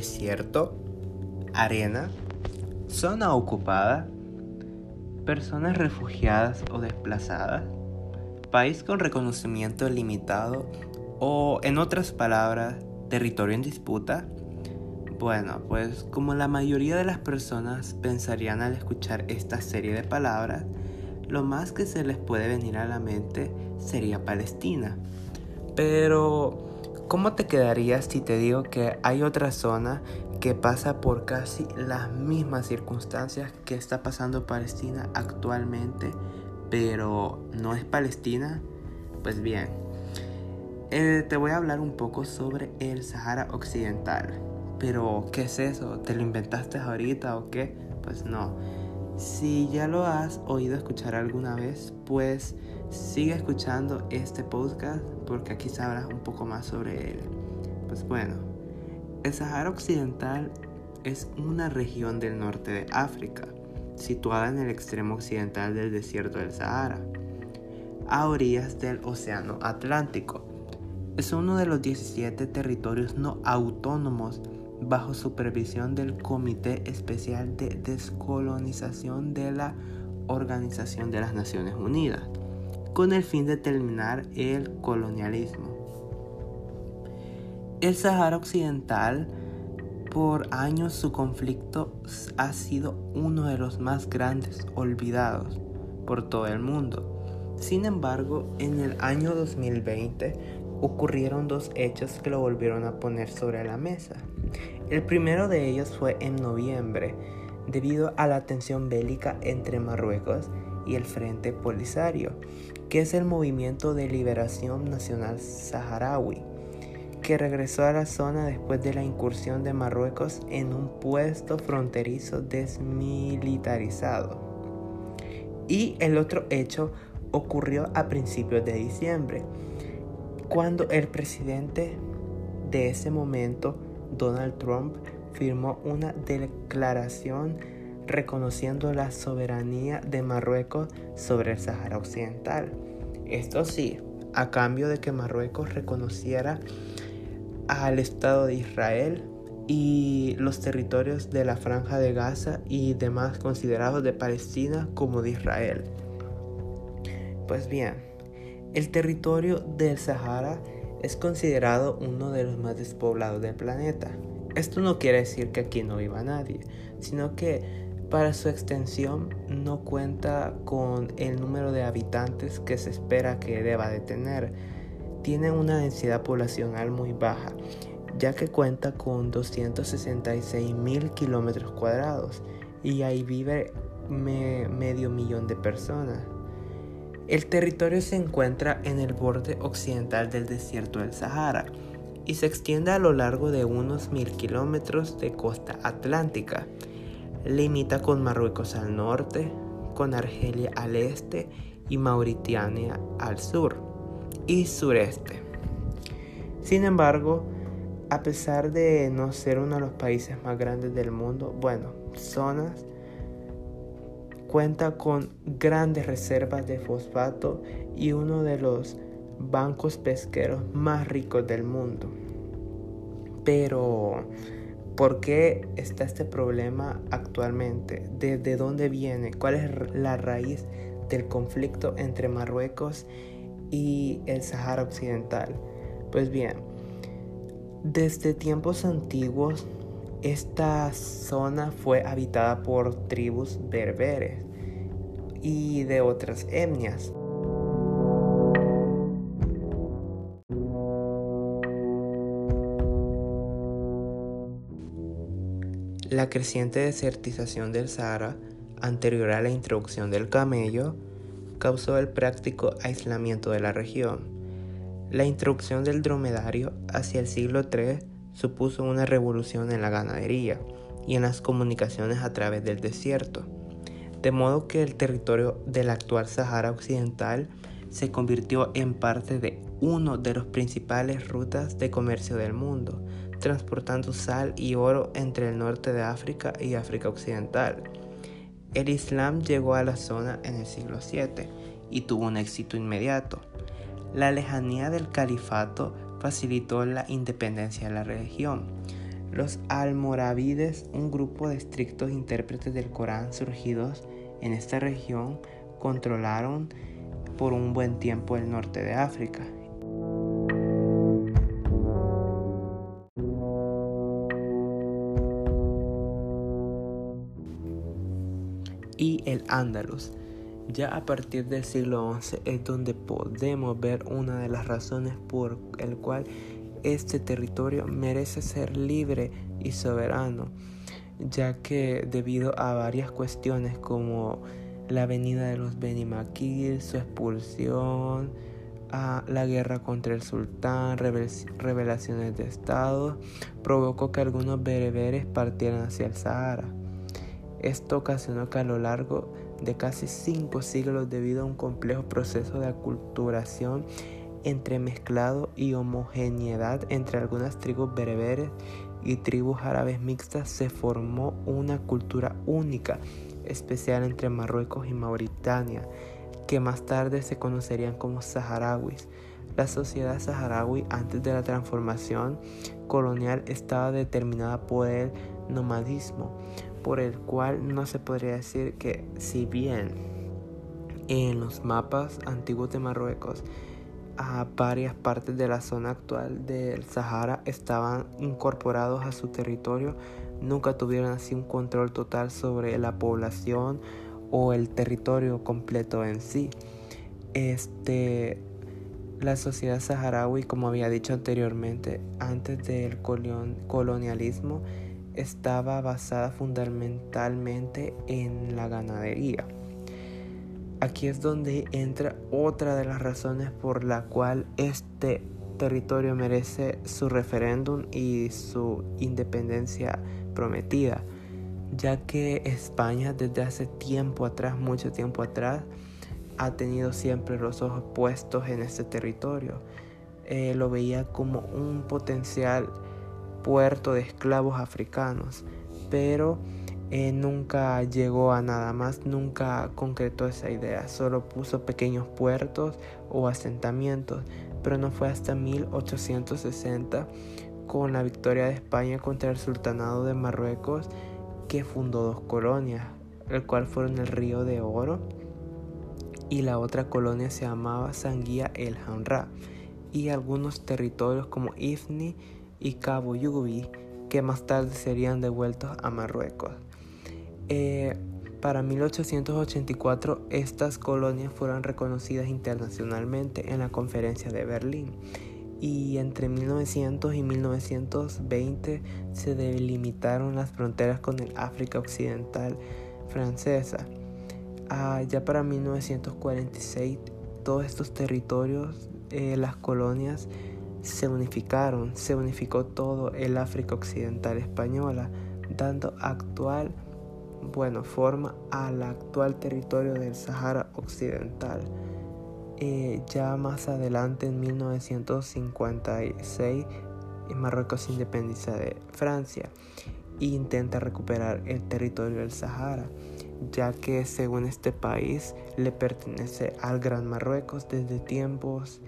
desierto, arena, zona ocupada, personas refugiadas o desplazadas, país con reconocimiento limitado o, en otras palabras, territorio en disputa. Bueno, pues como la mayoría de las personas pensarían al escuchar esta serie de palabras, lo más que se les puede venir a la mente sería Palestina. Pero, ¿cómo te quedarías si te digo que hay otra zona que pasa por casi las mismas circunstancias que está pasando Palestina actualmente, pero no es Palestina? Pues bien, eh, te voy a hablar un poco sobre el Sahara Occidental. Pero, ¿qué es eso? ¿Te lo inventaste ahorita o qué? Pues no. Si ya lo has oído escuchar alguna vez, pues sigue escuchando este podcast porque aquí sabrás un poco más sobre él. Pues bueno, el Sahara Occidental es una región del norte de África, situada en el extremo occidental del desierto del Sahara, a orillas del Océano Atlántico. Es uno de los 17 territorios no autónomos bajo supervisión del Comité Especial de Descolonización de la Organización de las Naciones Unidas, con el fin de terminar el colonialismo. El Sahara Occidental, por años su conflicto ha sido uno de los más grandes olvidados por todo el mundo. Sin embargo, en el año 2020 ocurrieron dos hechos que lo volvieron a poner sobre la mesa. El primero de ellos fue en noviembre, debido a la tensión bélica entre Marruecos y el Frente Polisario, que es el Movimiento de Liberación Nacional Saharaui, que regresó a la zona después de la incursión de Marruecos en un puesto fronterizo desmilitarizado. Y el otro hecho ocurrió a principios de diciembre, cuando el presidente de ese momento, Donald Trump, firmó una declaración reconociendo la soberanía de Marruecos sobre el Sahara Occidental. Esto sí, a cambio de que Marruecos reconociera al Estado de Israel y los territorios de la Franja de Gaza y demás considerados de Palestina como de Israel. Pues bien, el territorio del Sahara es considerado uno de los más despoblados del planeta. Esto no quiere decir que aquí no viva nadie, sino que para su extensión no cuenta con el número de habitantes que se espera que deba de tener. Tiene una densidad poblacional muy baja, ya que cuenta con 266 mil kilómetros cuadrados y ahí vive medio millón de personas. El territorio se encuentra en el borde occidental del desierto del Sahara y se extiende a lo largo de unos mil kilómetros de costa atlántica. Limita con Marruecos al norte, con Argelia al este y Mauritania al sur y sureste. Sin embargo, a pesar de no ser uno de los países más grandes del mundo, bueno, zonas Cuenta con grandes reservas de fosfato y uno de los bancos pesqueros más ricos del mundo. Pero, ¿por qué está este problema actualmente? ¿Desde dónde viene? ¿Cuál es la raíz del conflicto entre Marruecos y el Sahara Occidental? Pues bien, desde tiempos antiguos esta zona fue habitada por tribus berberes y de otras etnias. La creciente desertización del Sahara, anterior a la introducción del camello, causó el práctico aislamiento de la región. La introducción del dromedario hacia el siglo III supuso una revolución en la ganadería y en las comunicaciones a través del desierto, de modo que el territorio del actual Sahara Occidental se convirtió en parte de uno de los principales rutas de comercio del mundo, transportando sal y oro entre el norte de África y África Occidental. El Islam llegó a la zona en el siglo VII y tuvo un éxito inmediato. La lejanía del califato facilitó la independencia de la región, Los almorávides, un grupo de estrictos intérpretes del Corán surgidos en esta región, controlaron por un buen tiempo el norte de África Andalus. Ya a partir del siglo XI es donde podemos ver una de las razones por el cual este territorio merece ser libre y soberano, ya que debido a varias cuestiones como la venida de los Benimaquil, su expulsión, a la guerra contra el sultán, revelaciones de Estado, provocó que algunos bereberes partieran hacia el Sahara. Esto ocasionó que a lo largo de casi cinco siglos debido a un complejo proceso de aculturación entremezclado y homogeneidad entre algunas tribus bereberes y tribus árabes mixtas se formó una cultura única, especial entre Marruecos y Mauritania, que más tarde se conocerían como saharauis. La sociedad saharaui antes de la transformación colonial estaba determinada por el nomadismo, por el cual no se podría decir que si bien en los mapas antiguos de Marruecos a varias partes de la zona actual del Sahara estaban incorporados a su territorio, nunca tuvieron así un control total sobre la población o el territorio completo en sí. Este, la sociedad saharaui, como había dicho anteriormente, antes del colonialismo, estaba basada fundamentalmente en la ganadería. Aquí es donde entra otra de las razones por la cual este territorio merece su referéndum y su independencia prometida, ya que España desde hace tiempo atrás, mucho tiempo atrás, ha tenido siempre los ojos puestos en este territorio. Eh, lo veía como un potencial puerto de esclavos africanos, pero eh, nunca llegó a nada más, nunca concretó esa idea, solo puso pequeños puertos o asentamientos, pero no fue hasta 1860 con la victoria de España contra el Sultanado de Marruecos que fundó dos colonias, el cual fueron el Río de Oro y la otra colonia se llamaba Sanguía el Hanra y algunos territorios como Ifni y Cabo Yubi, que más tarde serían devueltos a Marruecos. Eh, para 1884 estas colonias fueron reconocidas internacionalmente en la conferencia de Berlín y entre 1900 y 1920 se delimitaron las fronteras con el África Occidental francesa. Ah, ya para 1946 todos estos territorios, eh, las colonias, se unificaron, se unificó todo el África Occidental española, dando actual, bueno, forma al actual territorio del Sahara Occidental. Eh, ya más adelante, en 1956, Marruecos se independiza de Francia e intenta recuperar el territorio del Sahara, ya que según este país le pertenece al Gran Marruecos desde tiempos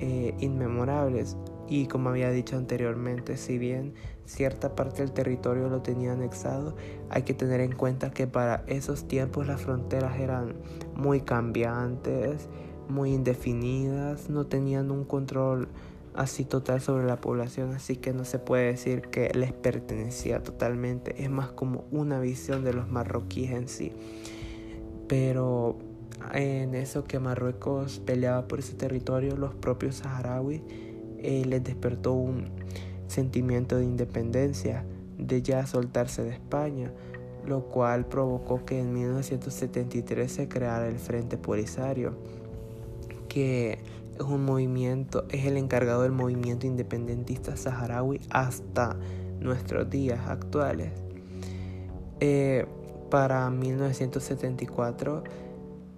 eh, inmemorables y como había dicho anteriormente, si bien cierta parte del territorio lo tenía anexado, hay que tener en cuenta que para esos tiempos las fronteras eran muy cambiantes, muy indefinidas, no tenían un control así total sobre la población, así que no se puede decir que les pertenecía totalmente, es más como una visión de los marroquíes en sí. Pero en eso que Marruecos peleaba por ese territorio, los propios saharauis eh, les despertó un sentimiento de independencia, de ya soltarse de España, lo cual provocó que en 1973 se creara el Frente Polisario, que es un movimiento, es el encargado del movimiento independentista saharaui hasta nuestros días actuales. Eh, para 1974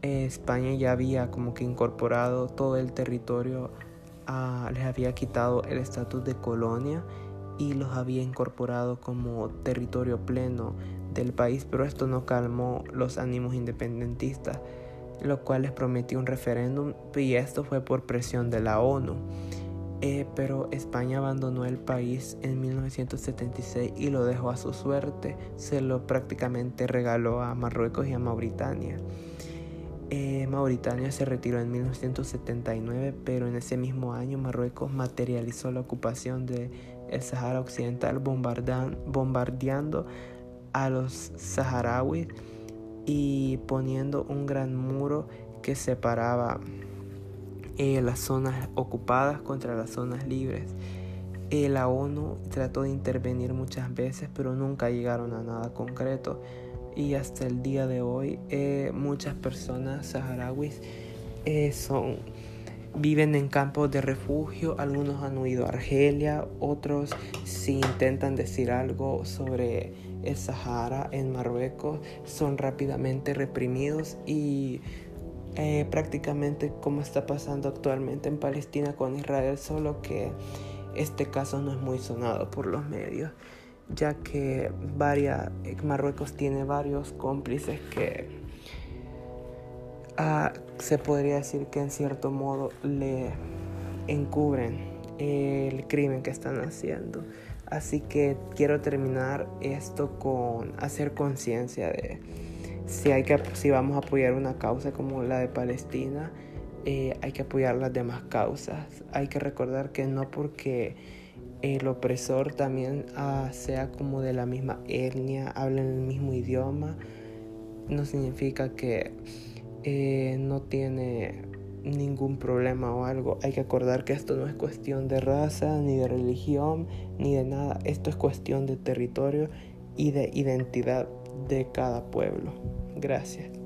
España ya había como que incorporado todo el territorio, les había quitado el estatus de colonia y los había incorporado como territorio pleno del país, pero esto no calmó los ánimos independentistas, lo cual les prometió un referéndum y esto fue por presión de la ONU. Eh, pero España abandonó el país en 1976 y lo dejó a su suerte. Se lo prácticamente regaló a Marruecos y a Mauritania. Eh, Mauritania se retiró en 1979, pero en ese mismo año Marruecos materializó la ocupación del Sahara Occidental bombardeando a los saharauis y poniendo un gran muro que separaba eh, las zonas ocupadas contra las zonas libres. Eh, la ONU trató de intervenir muchas veces, pero nunca llegaron a nada concreto. Y hasta el día de hoy, eh, muchas personas saharauis son, viven en campos de refugio. Algunos han huido a Argelia, otros si intentan decir algo sobre el Sahara en Marruecos, son rápidamente reprimidos y eh, prácticamente como está pasando actualmente en Palestina con Israel, solo que este caso no es muy sonado por los medios, ya que varias, eh, Marruecos tiene varios cómplices que ah, se podría decir que en cierto modo le encubren el crimen que están haciendo. Así que quiero terminar esto con hacer conciencia de si, hay que, si vamos a apoyar una causa como la de Palestina, eh, hay que apoyar las demás causas. Hay que recordar que no porque el opresor también ah, sea como de la misma etnia, hablen el mismo idioma, no significa que eh, no tiene ningún problema o algo. Hay que acordar que esto no es cuestión de raza, ni de religión, ni de nada. Esto es cuestión de territorio y de identidad de cada pueblo. Gracias.